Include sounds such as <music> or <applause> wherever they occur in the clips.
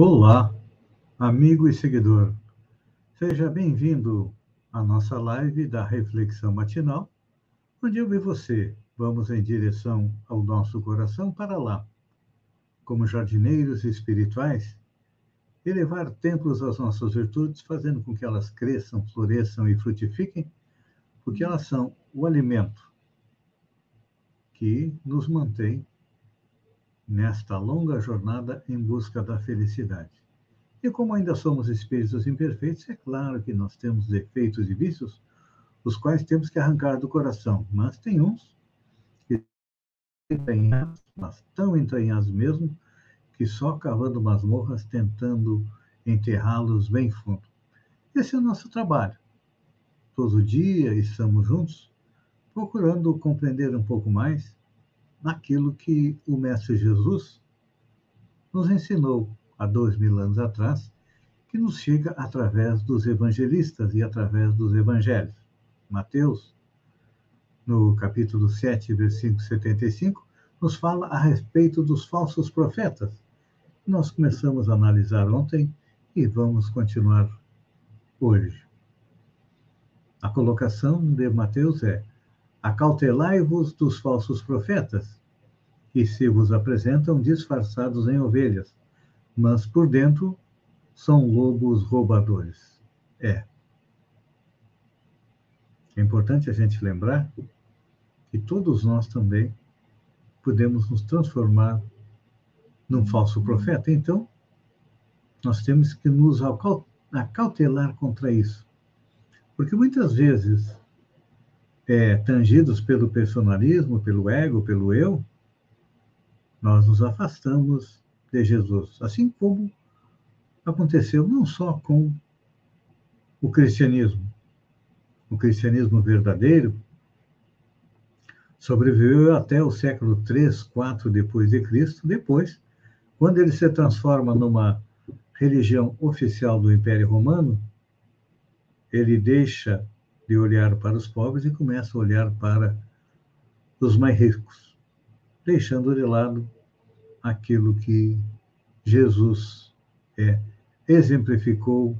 Olá, amigo e seguidor. Seja bem-vindo à nossa live da Reflexão Matinal, onde eu e você vamos em direção ao nosso coração para lá, como jardineiros espirituais, elevar templos às nossas virtudes, fazendo com que elas cresçam, floresçam e frutifiquem, porque elas são o alimento que nos mantém nesta longa jornada em busca da felicidade. E como ainda somos espíritos imperfeitos, é claro que nós temos defeitos e vícios, os quais temos que arrancar do coração, mas tem uns que entranhados, mas tão entranhados mesmo, que só cavando masmorras tentando enterrá-los bem fundo. Esse é o nosso trabalho. Todo dia estamos juntos, procurando compreender um pouco mais naquilo que o Mestre Jesus nos ensinou há dois mil anos atrás, que nos chega através dos evangelistas e através dos evangelhos. Mateus, no capítulo 7, versículo 75, nos fala a respeito dos falsos profetas. Nós começamos a analisar ontem e vamos continuar hoje. A colocação de Mateus é: Acautelai-vos dos falsos profetas, que se vos apresentam disfarçados em ovelhas, mas por dentro são lobos roubadores. É. É importante a gente lembrar que todos nós também podemos nos transformar num falso profeta. Então, nós temos que nos acautelar contra isso. Porque muitas vezes é, tangidos pelo personalismo, pelo ego, pelo eu, nós nos afastamos de Jesus. Assim como aconteceu não só com o cristianismo. O cristianismo verdadeiro sobreviveu até o século 3, 4 depois de Cristo. Depois, quando ele se transforma numa religião oficial do Império Romano, ele deixa de olhar para os pobres e começa a olhar para os mais ricos, deixando de lado aquilo que Jesus é, exemplificou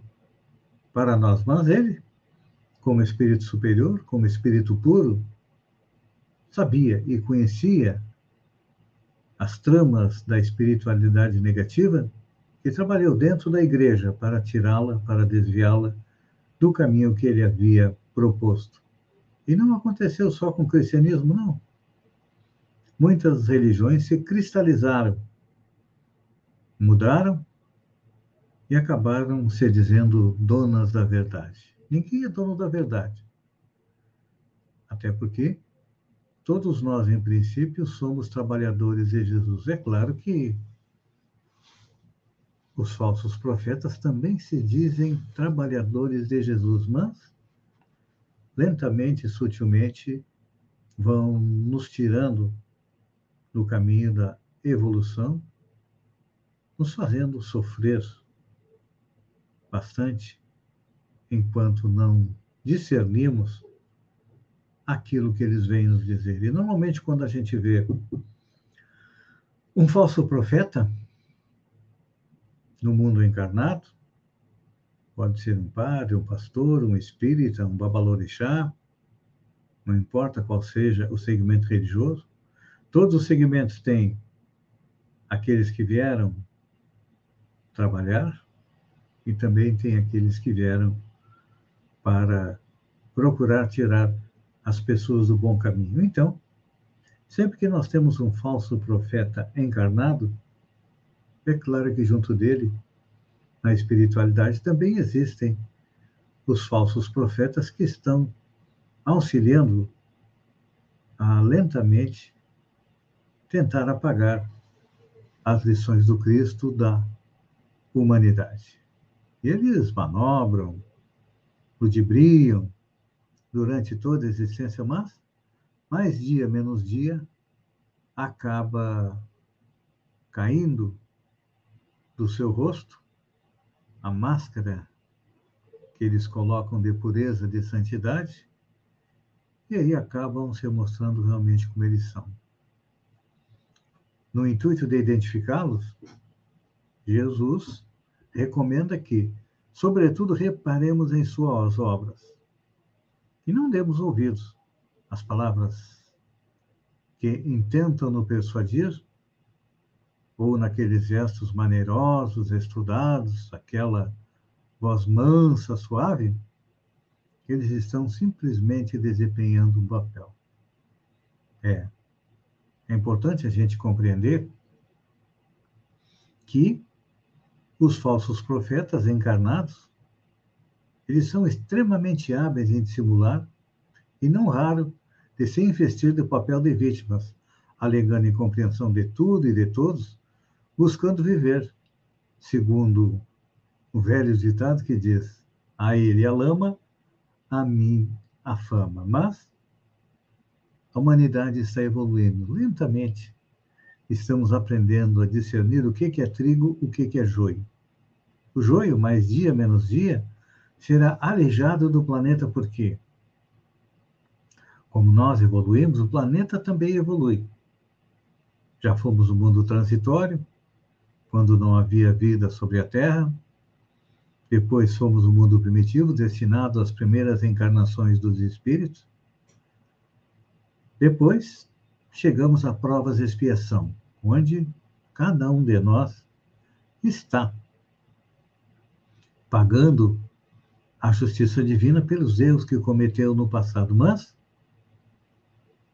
para nós. Mas ele, como espírito superior, como espírito puro, sabia e conhecia as tramas da espiritualidade negativa e trabalhou dentro da igreja para tirá-la, para desviá-la do caminho que ele havia proposto. E não aconteceu só com o cristianismo, não. Muitas religiões se cristalizaram, mudaram e acabaram se dizendo donas da verdade. Ninguém é dono da verdade. Até porque todos nós, em princípio, somos trabalhadores de Jesus. É claro que os falsos profetas também se dizem trabalhadores de Jesus, mas lentamente e sutilmente vão nos tirando do caminho da evolução, nos fazendo sofrer bastante enquanto não discernimos aquilo que eles vêm nos dizer. E normalmente quando a gente vê um falso profeta no mundo encarnado, Pode ser um padre, um pastor, um espírita, um babalorixá, não importa qual seja o segmento religioso. Todos os segmentos têm aqueles que vieram trabalhar e também tem aqueles que vieram para procurar tirar as pessoas do bom caminho. Então, sempre que nós temos um falso profeta encarnado, é claro que junto dele na espiritualidade também existem os falsos profetas que estão auxiliando a lentamente tentar apagar as lições do Cristo da humanidade. Eles manobram, ludibriam durante toda a existência, mas mais dia menos dia acaba caindo do seu rosto a máscara que eles colocam de pureza, de santidade, e aí acabam se mostrando realmente como eles são. No intuito de identificá-los, Jesus recomenda que, sobretudo, reparemos em suas obras e não demos ouvidos às palavras que intentam nos persuadir ou naqueles gestos maneirosos, estudados, aquela voz mansa, suave, eles estão simplesmente desempenhando um papel. É. É importante a gente compreender que os falsos profetas encarnados, eles são extremamente hábeis em dissimular e não raro de se investir do papel de vítimas, alegando incompreensão de tudo e de todos, buscando viver, segundo o velho ditado que diz: a ele a lama, a mim a fama. Mas a humanidade está evoluindo lentamente. Estamos aprendendo a discernir o que é trigo, o que é joio. O joio, mais dia menos dia, será alejado do planeta por quê? Como nós evoluímos, o planeta também evolui. Já fomos o mundo transitório, quando não havia vida sobre a Terra, depois fomos o mundo primitivo, destinado às primeiras encarnações dos espíritos. Depois, chegamos a provas de expiação, onde cada um de nós está pagando a justiça divina pelos erros que cometeu no passado. Mas,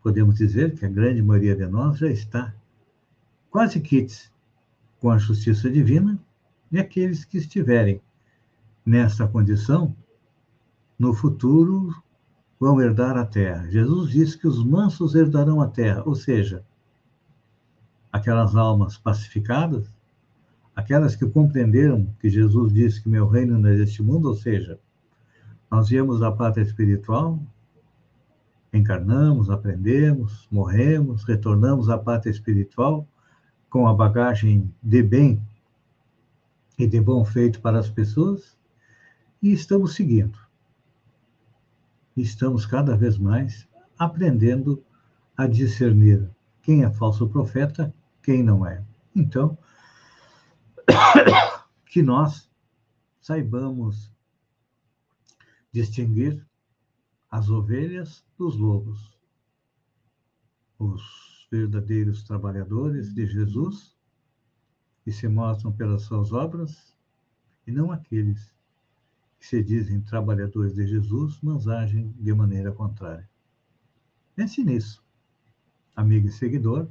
podemos dizer que a grande maioria de nós já está quase quites com a justiça divina e aqueles que estiverem nesta condição, no futuro vão herdar a terra. Jesus disse que os mansos herdarão a terra, ou seja, aquelas almas pacificadas, aquelas que compreenderam que Jesus disse que meu reino não é deste mundo, ou seja, nós viemos da pátria espiritual, encarnamos, aprendemos, morremos, retornamos à pátria espiritual com a bagagem de bem e de bom feito para as pessoas e estamos seguindo. Estamos cada vez mais aprendendo a discernir quem é falso profeta, quem não é. Então, <coughs> que nós saibamos distinguir as ovelhas dos lobos, os verdadeiros trabalhadores de Jesus, que se mostram pelas suas obras, e não aqueles que se dizem trabalhadores de Jesus, mas agem de maneira contrária. Pense nisso, amigo e seguidor,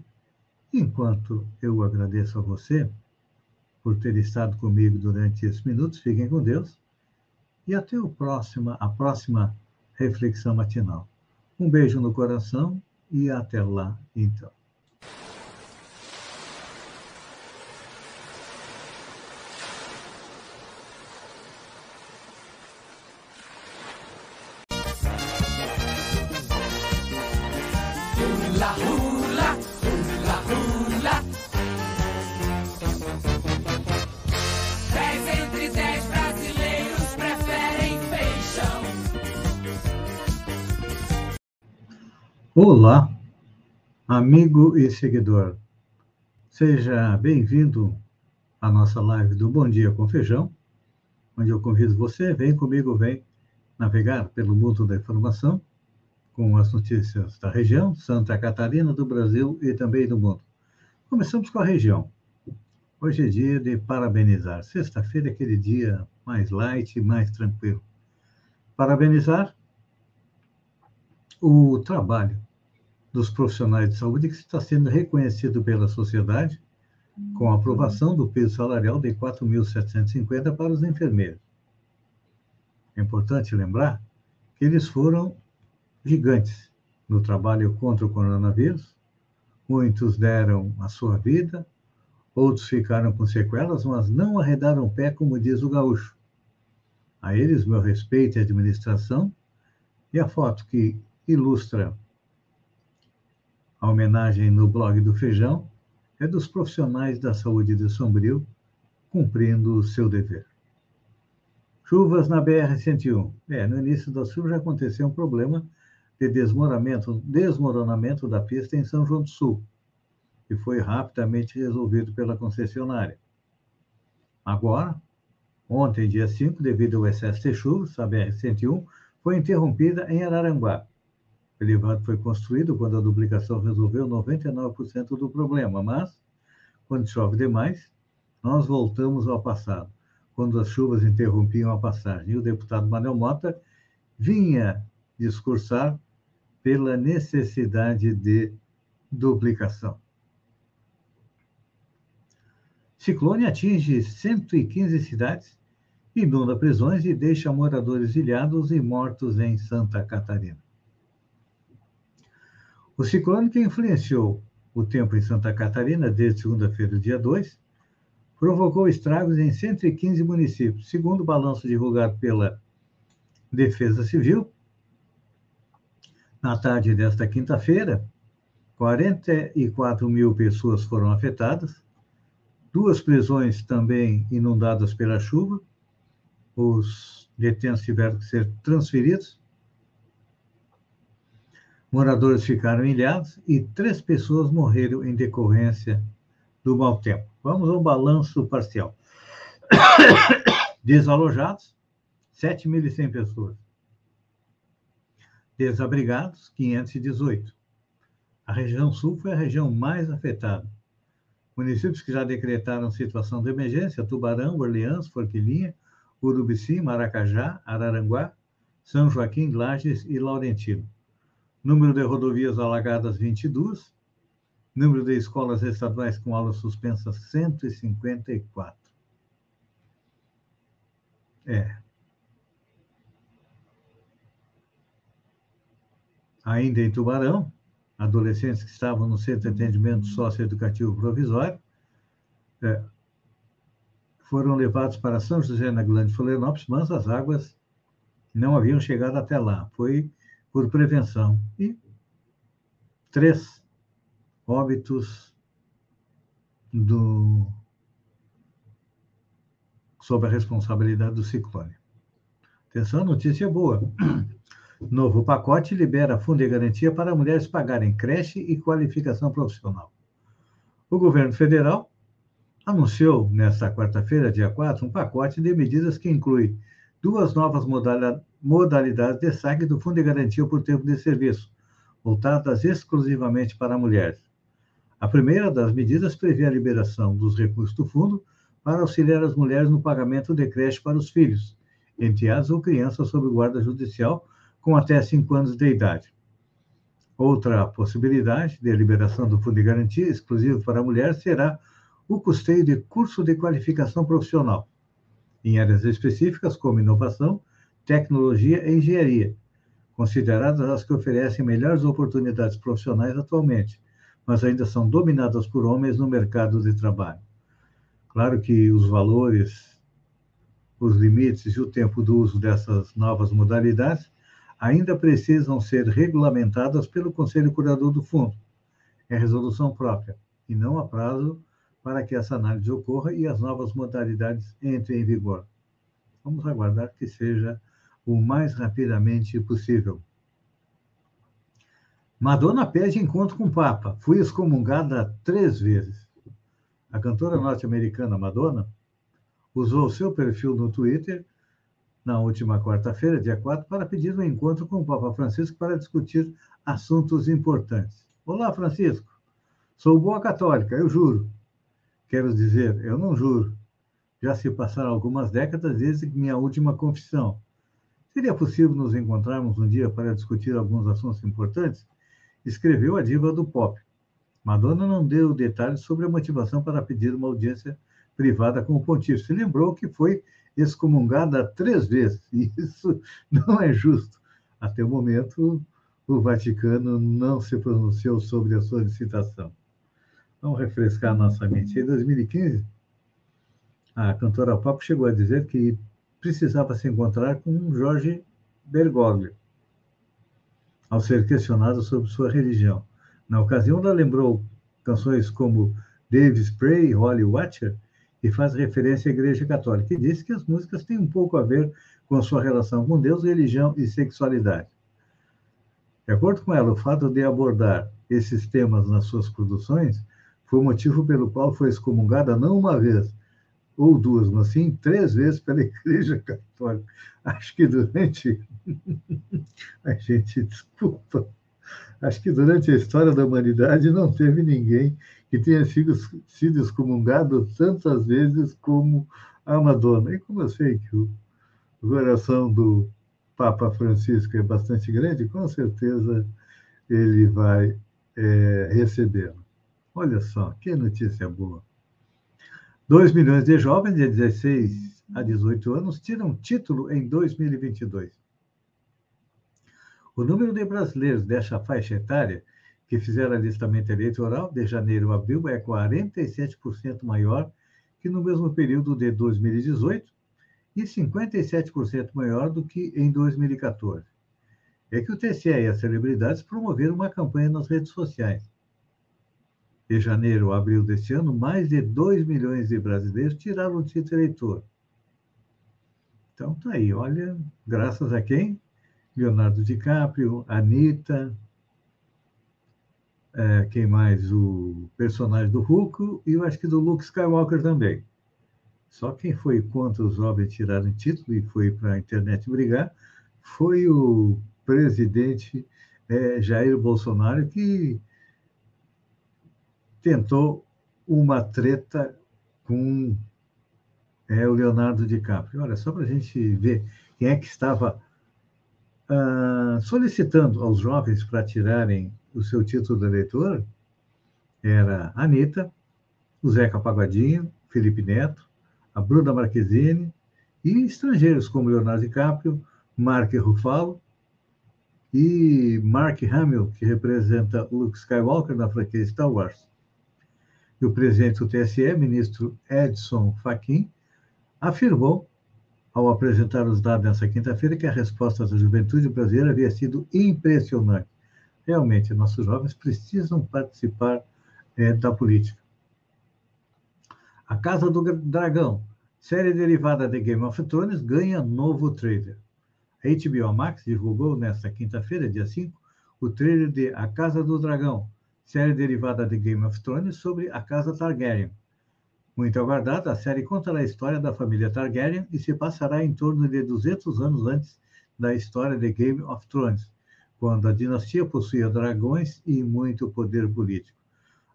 enquanto eu agradeço a você por ter estado comigo durante esses minutos, fiquem com Deus e até o próximo, a próxima reflexão matinal. Um beijo no coração e até lá, então. Olá, amigo e seguidor. Seja bem-vindo à nossa live do Bom Dia com Feijão, onde eu convido você, vem comigo, vem navegar pelo mundo da informação com as notícias da região, Santa Catarina, do Brasil e também do mundo. Começamos com a região. Hoje é dia de parabenizar. Sexta-feira é aquele dia mais light, mais tranquilo. Parabenizar o trabalho dos profissionais de saúde que está sendo reconhecido pela sociedade com a aprovação do peso salarial de 4.750 para os enfermeiros. É importante lembrar que eles foram gigantes no trabalho contra o coronavírus. Muitos deram a sua vida, Outros ficaram com sequelas, mas não arredaram o pé, como diz o gaúcho. A eles, meu respeito e administração, e a foto que ilustra a homenagem no blog do Feijão é dos profissionais da saúde de Sombrio cumprindo o seu dever. Chuvas na BR-101. É, no início da chuva já aconteceu um problema de desmoronamento, desmoronamento da pista em São João do Sul, que foi rapidamente resolvido pela concessionária. Agora, ontem, dia 5, devido ao excesso de chuvas, a BR-101 foi interrompida em Araranguá. Elevado foi construído quando a duplicação resolveu 99% do problema, mas, quando chove demais, nós voltamos ao passado quando as chuvas interrompiam a passagem. E o deputado Manuel Mota vinha discursar pela necessidade de duplicação. Ciclone atinge 115 cidades, inunda prisões e deixa moradores ilhados e mortos em Santa Catarina. O ciclone que influenciou o tempo em Santa Catarina desde segunda-feira, dia 2, provocou estragos em 115 municípios. Segundo o balanço divulgado pela Defesa Civil, na tarde desta quinta-feira, 44 mil pessoas foram afetadas, duas prisões também inundadas pela chuva, os detentos tiveram que ser transferidos, moradores ficaram ilhados e três pessoas morreram em decorrência do mau tempo. Vamos ao balanço parcial. <coughs> Desalojados, 7.100 pessoas. Desabrigados, 518. A região sul foi a região mais afetada. Municípios que já decretaram situação de emergência: Tubarão, Orleans, Forquilinha, Urubici, Maracajá, Araranguá, São Joaquim, Lages e Laurentino. Número de rodovias alagadas, 22. Número de escolas estaduais com aulas suspensas, 154. É. Ainda em Tubarão, adolescentes que estavam no Centro de Atendimento Socioeducativo Provisório é, foram levados para São José na Grande Florianópolis, mas as águas não haviam chegado até lá. Foi por prevenção. E três óbitos do sob a responsabilidade do ciclone. Atenção, notícia boa. <clears throat> Novo pacote libera fundo de garantia para mulheres pagarem creche e qualificação profissional. O governo federal anunciou nesta quarta-feira, dia 4, um pacote de medidas que inclui duas novas modalidades de saque do Fundo de Garantia por Tempo de Serviço, voltadas exclusivamente para mulheres. A primeira das medidas prevê a liberação dos recursos do fundo para auxiliar as mulheres no pagamento de creche para os filhos, enteados ou crianças sob guarda judicial com até 5 anos de idade. Outra possibilidade de liberação do Fundo de Garantia exclusivo para mulheres será o custeio de curso de qualificação profissional, em áreas específicas como inovação, tecnologia e engenharia, consideradas as que oferecem melhores oportunidades profissionais atualmente, mas ainda são dominadas por homens no mercado de trabalho. Claro que os valores, os limites e o tempo do uso dessas novas modalidades ainda precisam ser regulamentadas pelo Conselho Curador do Fundo. É resolução própria, e não há prazo para que essa análise ocorra e as novas modalidades entrem em vigor. Vamos aguardar que seja o mais rapidamente possível. Madonna pede encontro com o Papa. Fui excomungada três vezes. A cantora norte-americana Madonna usou seu perfil no Twitter na última quarta-feira, dia 4, para pedir um encontro com o Papa Francisco para discutir assuntos importantes. Olá, Francisco. Sou boa católica, eu juro. Quero dizer, eu não juro. Já se passaram algumas décadas desde minha última confissão. Seria possível nos encontrarmos um dia para discutir alguns assuntos importantes? escreveu a diva do pop. Madonna não deu detalhes sobre a motivação para pedir uma audiência privada com o pontífice. Lembrou que foi excomungada três vezes. Isso não é justo. Até o momento, o Vaticano não se pronunciou sobre a solicitação. Vamos refrescar nossa mente. Em 2015, a cantora pop chegou a dizer que precisava se encontrar com Jorge Bergoglio, ao ser questionado sobre sua religião. Na ocasião, ela lembrou canções como Davis Pray Holly Watcher, e faz referência à Igreja Católica, e disse que as músicas têm um pouco a ver com a sua relação com Deus, religião e sexualidade. De acordo com ela, o fato de abordar esses temas nas suas produções foi o motivo pelo qual foi excomungada não uma vez ou duas, mas sim três vezes pela Igreja Católica. Acho que durante. <laughs> a gente, desculpa. Acho que durante a história da humanidade não teve ninguém que tenha sido, sido excomungado tantas vezes como a Madonna. E como eu sei que o, coração do Papa Francisco é bastante grande, com certeza ele vai é, recebê-lo. Olha só, que notícia boa. 2 milhões de jovens de 16 a 18 anos tiram título em 2022. O número de brasileiros dessa faixa etária que fizeram alistamento eleitoral de janeiro a abril é 47% maior que no mesmo período de 2018 e 57% maior do que em 2014. É que o TCE e as celebridades promoveram uma campanha nas redes sociais de janeiro a abril deste ano, mais de 2 milhões de brasileiros tiraram o título eleitor. Então, tá aí, olha, graças a quem? Leonardo DiCaprio, Anitta, é, quem mais? O personagem do Hulk e eu acho que do Luke Skywalker também. Só quem foi contra os jovens tiraram título e foi para a internet brigar foi o presidente é, Jair Bolsonaro, que tentou uma treta com é, o Leonardo DiCaprio. Olha, só para a gente ver quem é que estava ah, solicitando aos jovens para tirarem o seu título de eleitor, era a Anitta, o Zeca Pagodinho, Felipe Neto, a Bruna Marquezine e estrangeiros como Leonardo DiCaprio, Mark Ruffalo e Mark Hamill, que representa Luke Skywalker na franquia Star Wars e o presidente do TSE, ministro Edson Fachin, afirmou, ao apresentar os dados nessa quinta-feira, que a resposta da juventude brasileira havia sido impressionante. Realmente, nossos jovens precisam participar é, da política. A Casa do Dragão, série derivada de Game of Thrones, ganha novo trailer. A HBO Max divulgou nesta quinta-feira, dia 5, o trailer de A Casa do Dragão, série derivada de Game of Thrones sobre a casa Targaryen. Muito aguardada, a série contará a história da família Targaryen e se passará em torno de 200 anos antes da história de Game of Thrones, quando a dinastia possuía dragões e muito poder político.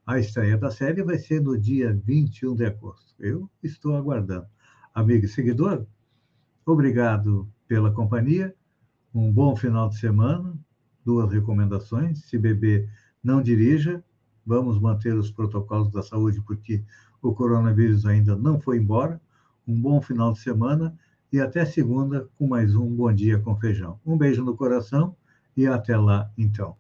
A estreia da série vai ser no dia 21 de agosto. Eu estou aguardando. Amigo e seguidor, obrigado pela companhia. Um bom final de semana. Duas recomendações: se beber não dirija, vamos manter os protocolos da saúde, porque o coronavírus ainda não foi embora. Um bom final de semana e até segunda com mais um Bom Dia com Feijão. Um beijo no coração e até lá, então.